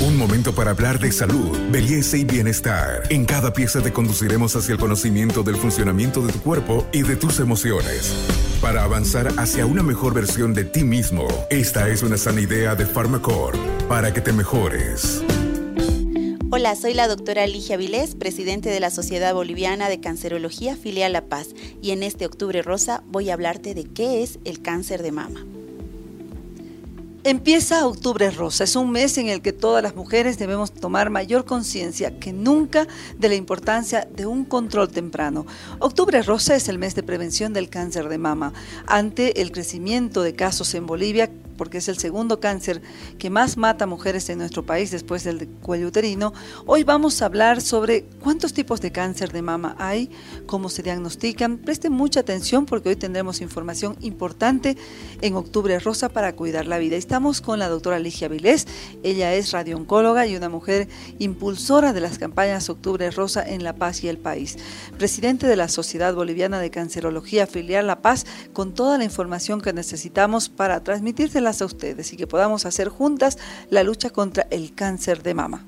Un momento para hablar de salud, belleza y bienestar. En cada pieza te conduciremos hacia el conocimiento del funcionamiento de tu cuerpo y de tus emociones. Para avanzar hacia una mejor versión de ti mismo, esta es una sana idea de Pharmacore para que te mejores. Hola, soy la doctora Ligia Vilés, presidente de la Sociedad Boliviana de Cancerología Filial La Paz, y en este Octubre Rosa voy a hablarte de qué es el cáncer de mama. Empieza Octubre Rosa, es un mes en el que todas las mujeres debemos tomar mayor conciencia que nunca de la importancia de un control temprano. Octubre Rosa es el mes de prevención del cáncer de mama. Ante el crecimiento de casos en Bolivia, porque es el segundo cáncer que más mata mujeres en nuestro país después del cuello uterino, hoy vamos a hablar sobre cuántos tipos de cáncer de mama hay, cómo se diagnostican. Presten mucha atención porque hoy tendremos información importante en Octubre Rosa para cuidar la vida. Estamos con la doctora Ligia Vilés, ella es radiooncóloga y una mujer impulsora de las campañas Octubre Rosa en La Paz y el país. Presidente de la Sociedad Boliviana de Cancerología Filial La Paz, con toda la información que necesitamos para transmitirse a ustedes y que podamos hacer juntas la lucha contra el cáncer de mama.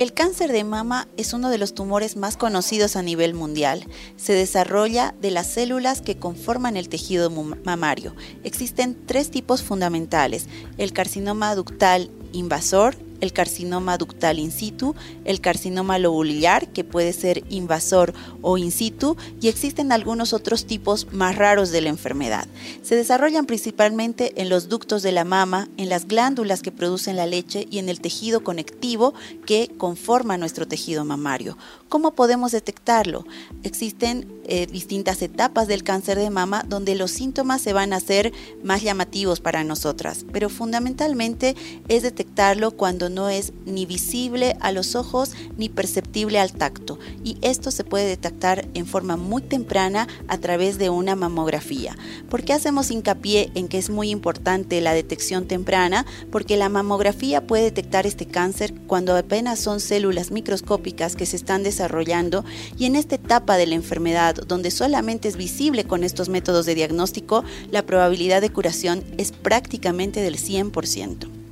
El cáncer de mama es uno de los tumores más conocidos a nivel mundial. Se desarrolla de las células que conforman el tejido mamario. Existen tres tipos fundamentales, el carcinoma ductal invasor, el carcinoma ductal in situ, el carcinoma lobular, que puede ser invasor o in situ, y existen algunos otros tipos más raros de la enfermedad. Se desarrollan principalmente en los ductos de la mama, en las glándulas que producen la leche y en el tejido conectivo que conforma nuestro tejido mamario. ¿Cómo podemos detectarlo? Existen eh, distintas etapas del cáncer de mama donde los síntomas se van a hacer más llamativos para nosotras, pero fundamentalmente es detectarlo cuando no es ni visible a los ojos ni perceptible al tacto y esto se puede detectar en forma muy temprana a través de una mamografía. ¿Por qué hacemos hincapié en que es muy importante la detección temprana? Porque la mamografía puede detectar este cáncer cuando apenas son células microscópicas que se están desarrollando y en esta etapa de la enfermedad donde solamente es visible con estos métodos de diagnóstico, la probabilidad de curación es prácticamente del 100%.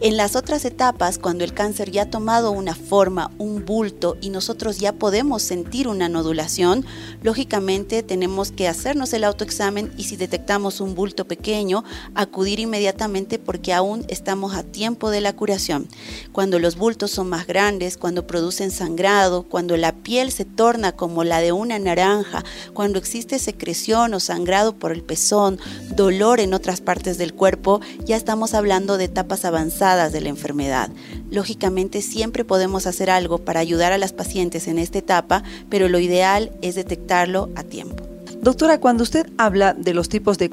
En las otras etapas, cuando el cáncer ya ha tomado una forma, un bulto y nosotros ya podemos sentir una nodulación, lógicamente tenemos que hacernos el autoexamen y si detectamos un bulto pequeño, acudir inmediatamente porque aún estamos a tiempo de la curación. Cuando los bultos son más grandes, cuando producen sangrado, cuando la piel se torna como la de una naranja, cuando existe secreción o sangrado por el pezón, dolor en otras partes del cuerpo, ya estamos hablando de etapas avanzadas de la enfermedad. Lógicamente siempre podemos hacer algo para ayudar a las pacientes en esta etapa, pero lo ideal es detectarlo a tiempo. Doctora, cuando usted habla de los tipos de,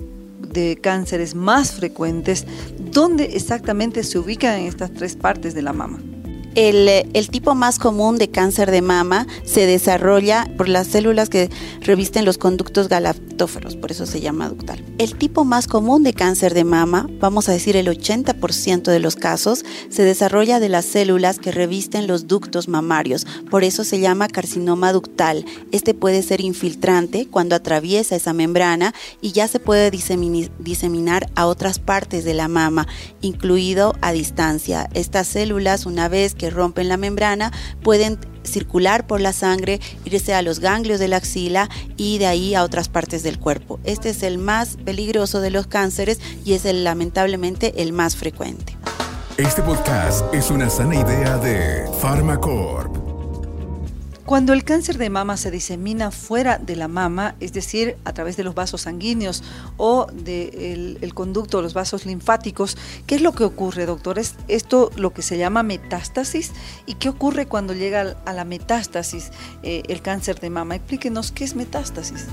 de cánceres más frecuentes, ¿dónde exactamente se ubican estas tres partes de la mama? El, tipo más común de cáncer de mama se desarrolla por las células que revisten los conductos galactóferos, por eso se llama ductal. El tipo más común de cáncer de mama, vamos a decir el 80% de los casos, se desarrolla de las células que revisten los ductos mamarios, por eso se llama carcinoma ductal. Este puede ser infiltrante cuando atraviesa esa membrana y ya se puede diseminar a otras partes de la mama, incluido a distancia. Estas células, una vez rompen la membrana pueden circular por la sangre, irse a los ganglios de la axila y de ahí a otras partes del cuerpo. Este es el más peligroso de los cánceres y es el, lamentablemente el más frecuente. Este podcast es una sana idea de Pharmacorp. Cuando el cáncer de mama se disemina fuera de la mama, es decir, a través de los vasos sanguíneos o del de conducto, los vasos linfáticos, ¿qué es lo que ocurre, doctor? ¿Es esto lo que se llama metástasis? ¿Y qué ocurre cuando llega a la metástasis eh, el cáncer de mama? Explíquenos qué es metástasis.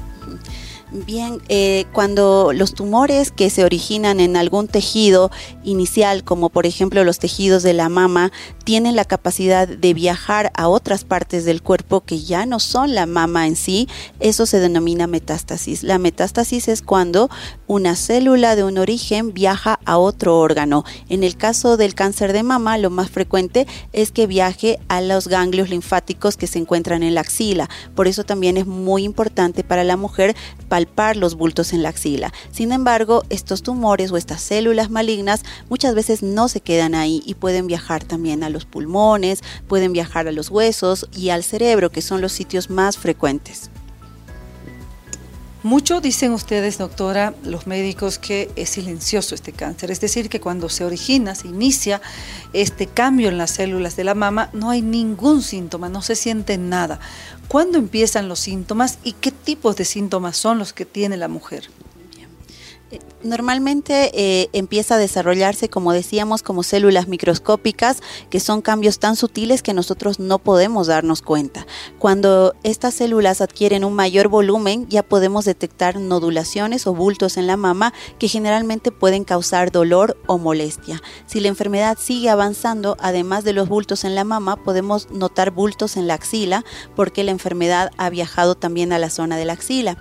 Bien, eh, cuando los tumores que se originan en algún tejido inicial, como por ejemplo los tejidos de la mama, tienen la capacidad de viajar a otras partes del cuerpo que ya no son la mama en sí, eso se denomina metástasis. La metástasis es cuando una célula de un origen viaja a otro órgano. En el caso del cáncer de mama, lo más frecuente es que viaje a los ganglios linfáticos que se encuentran en la axila. Por eso también es muy importante para la mujer los bultos en la axila. Sin embargo, estos tumores o estas células malignas muchas veces no se quedan ahí y pueden viajar también a los pulmones, pueden viajar a los huesos y al cerebro, que son los sitios más frecuentes. Mucho dicen ustedes, doctora, los médicos, que es silencioso este cáncer, es decir, que cuando se origina, se inicia este cambio en las células de la mama, no hay ningún síntoma, no se siente nada. ¿Cuándo empiezan los síntomas y qué tipos de síntomas son los que tiene la mujer? Normalmente eh, empieza a desarrollarse, como decíamos, como células microscópicas, que son cambios tan sutiles que nosotros no podemos darnos cuenta. Cuando estas células adquieren un mayor volumen, ya podemos detectar nodulaciones o bultos en la mama que generalmente pueden causar dolor o molestia. Si la enfermedad sigue avanzando, además de los bultos en la mama, podemos notar bultos en la axila porque la enfermedad ha viajado también a la zona de la axila.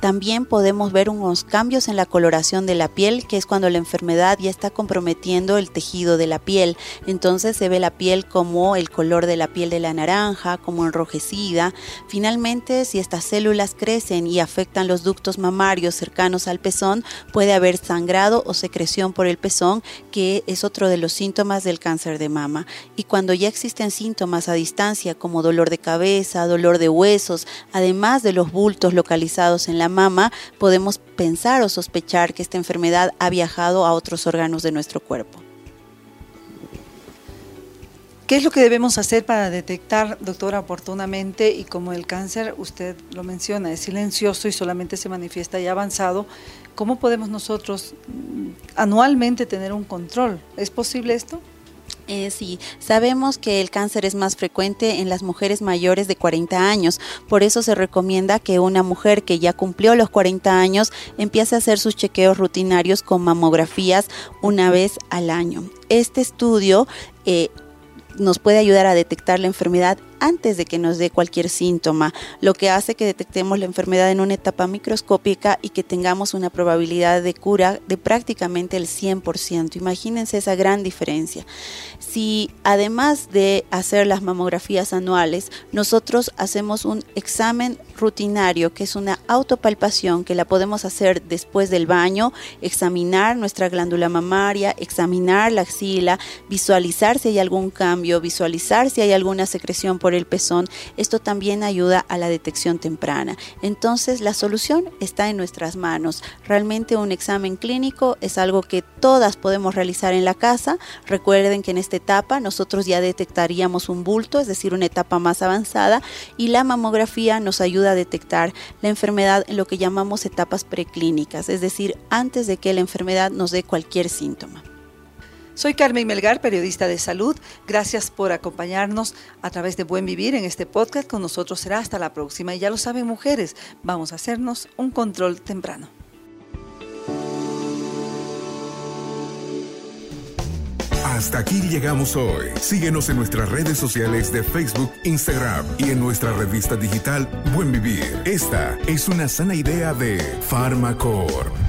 También podemos ver unos cambios en la coloración de la piel, que es cuando la enfermedad ya está comprometiendo el tejido de la piel. Entonces se ve la piel como el color de la piel de la naranja, como enrojecida. Finalmente, si estas células crecen y afectan los ductos mamarios cercanos al pezón, puede haber sangrado o secreción por el pezón, que es otro de los síntomas del cáncer de mama. Y cuando ya existen síntomas a distancia como dolor de cabeza, dolor de huesos, además de los bultos localizados en la mama, podemos pensar o sospechar que esta enfermedad ha viajado a otros órganos de nuestro cuerpo. ¿Qué es lo que debemos hacer para detectar, doctora, oportunamente? Y como el cáncer, usted lo menciona, es silencioso y solamente se manifiesta ya avanzado, ¿cómo podemos nosotros mm, anualmente tener un control? ¿Es posible esto? Eh, sí, sabemos que el cáncer es más frecuente en las mujeres mayores de 40 años, por eso se recomienda que una mujer que ya cumplió los 40 años empiece a hacer sus chequeos rutinarios con mamografías una vez al año. Este estudio eh, nos puede ayudar a detectar la enfermedad antes de que nos dé cualquier síntoma, lo que hace que detectemos la enfermedad en una etapa microscópica y que tengamos una probabilidad de cura de prácticamente el 100%. Imagínense esa gran diferencia. Si además de hacer las mamografías anuales, nosotros hacemos un examen rutinario, que es una autopalpación que la podemos hacer después del baño, examinar nuestra glándula mamaria, examinar la axila, visualizar si hay algún cambio, visualizar si hay alguna secreción por el pezón, esto también ayuda a la detección temprana. Entonces la solución está en nuestras manos. Realmente un examen clínico es algo que todas podemos realizar en la casa. Recuerden que en este etapa nosotros ya detectaríamos un bulto, es decir, una etapa más avanzada, y la mamografía nos ayuda a detectar la enfermedad en lo que llamamos etapas preclínicas, es decir, antes de que la enfermedad nos dé cualquier síntoma. Soy Carmen Melgar, periodista de salud. Gracias por acompañarnos a través de Buen Vivir en este podcast. Con nosotros será hasta la próxima. Y ya lo saben mujeres, vamos a hacernos un control temprano. Hasta aquí llegamos hoy. Síguenos en nuestras redes sociales de Facebook, Instagram y en nuestra revista digital Buen Vivir. Esta es una sana idea de Farmacor.